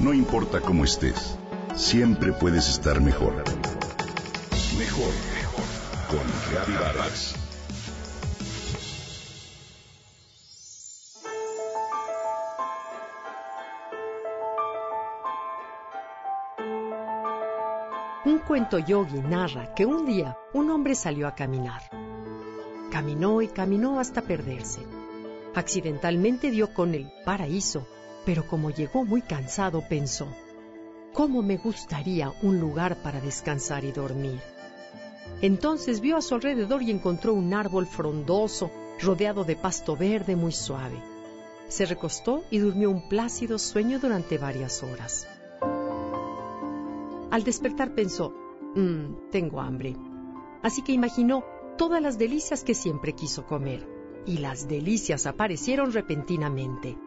No importa cómo estés, siempre puedes estar mejor. Mejor, mejor. Con Vargas. Un cuento yogi narra que un día un hombre salió a caminar. Caminó y caminó hasta perderse. Accidentalmente dio con el paraíso, pero como llegó muy cansado pensó, ¿cómo me gustaría un lugar para descansar y dormir? Entonces vio a su alrededor y encontró un árbol frondoso, rodeado de pasto verde muy suave. Se recostó y durmió un plácido sueño durante varias horas. Al despertar pensó, mmm, tengo hambre. Así que imaginó todas las delicias que siempre quiso comer. Y las delicias aparecieron repentinamente.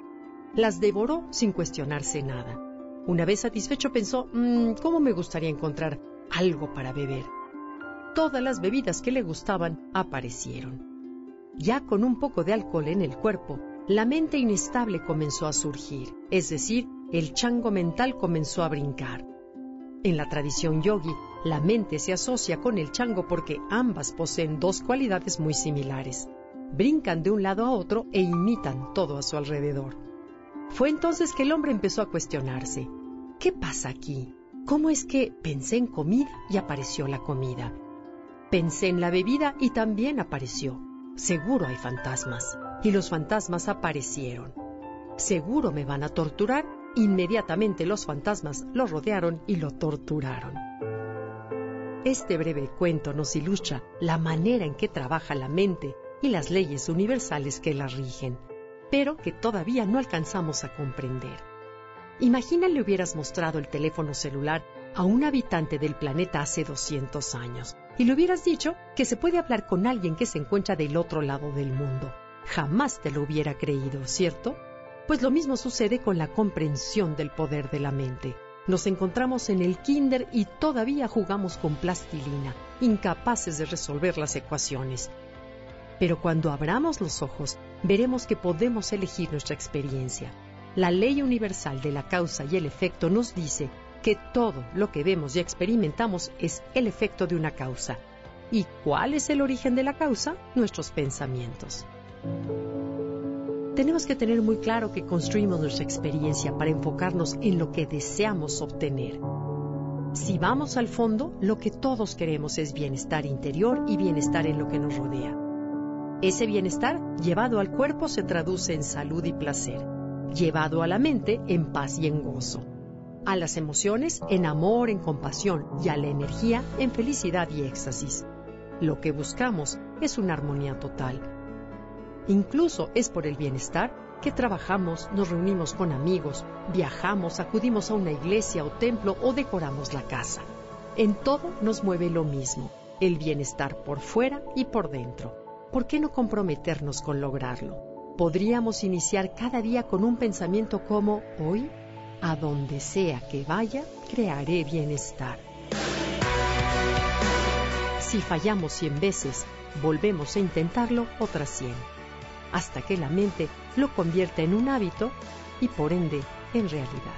Las devoró sin cuestionarse nada. Una vez satisfecho pensó, mmm, ¿cómo me gustaría encontrar algo para beber? Todas las bebidas que le gustaban aparecieron. Ya con un poco de alcohol en el cuerpo, la mente inestable comenzó a surgir, es decir, el chango mental comenzó a brincar. En la tradición yogi, la mente se asocia con el chango porque ambas poseen dos cualidades muy similares. Brincan de un lado a otro e imitan todo a su alrededor. Fue entonces que el hombre empezó a cuestionarse. ¿Qué pasa aquí? ¿Cómo es que pensé en comida y apareció la comida? Pensé en la bebida y también apareció. Seguro hay fantasmas. Y los fantasmas aparecieron. Seguro me van a torturar Inmediatamente los fantasmas lo rodearon y lo torturaron. Este breve cuento nos ilustra la manera en que trabaja la mente y las leyes universales que la rigen, pero que todavía no alcanzamos a comprender. Imagina le hubieras mostrado el teléfono celular a un habitante del planeta hace 200 años y le hubieras dicho que se puede hablar con alguien que se encuentra del otro lado del mundo. Jamás te lo hubiera creído, ¿cierto? Pues lo mismo sucede con la comprensión del poder de la mente. Nos encontramos en el kinder y todavía jugamos con plastilina, incapaces de resolver las ecuaciones. Pero cuando abramos los ojos, veremos que podemos elegir nuestra experiencia. La ley universal de la causa y el efecto nos dice que todo lo que vemos y experimentamos es el efecto de una causa. ¿Y cuál es el origen de la causa? Nuestros pensamientos. Tenemos que tener muy claro que construimos nuestra experiencia para enfocarnos en lo que deseamos obtener. Si vamos al fondo, lo que todos queremos es bienestar interior y bienestar en lo que nos rodea. Ese bienestar, llevado al cuerpo, se traduce en salud y placer, llevado a la mente, en paz y en gozo, a las emociones, en amor, en compasión, y a la energía, en felicidad y éxtasis. Lo que buscamos es una armonía total, Incluso es por el bienestar que trabajamos, nos reunimos con amigos, viajamos, acudimos a una iglesia o templo o decoramos la casa. En todo nos mueve lo mismo, el bienestar por fuera y por dentro. ¿Por qué no comprometernos con lograrlo? Podríamos iniciar cada día con un pensamiento como hoy, a donde sea que vaya, crearé bienestar. Si fallamos cien veces, volvemos a intentarlo otras cien hasta que la mente lo convierta en un hábito y por ende en realidad.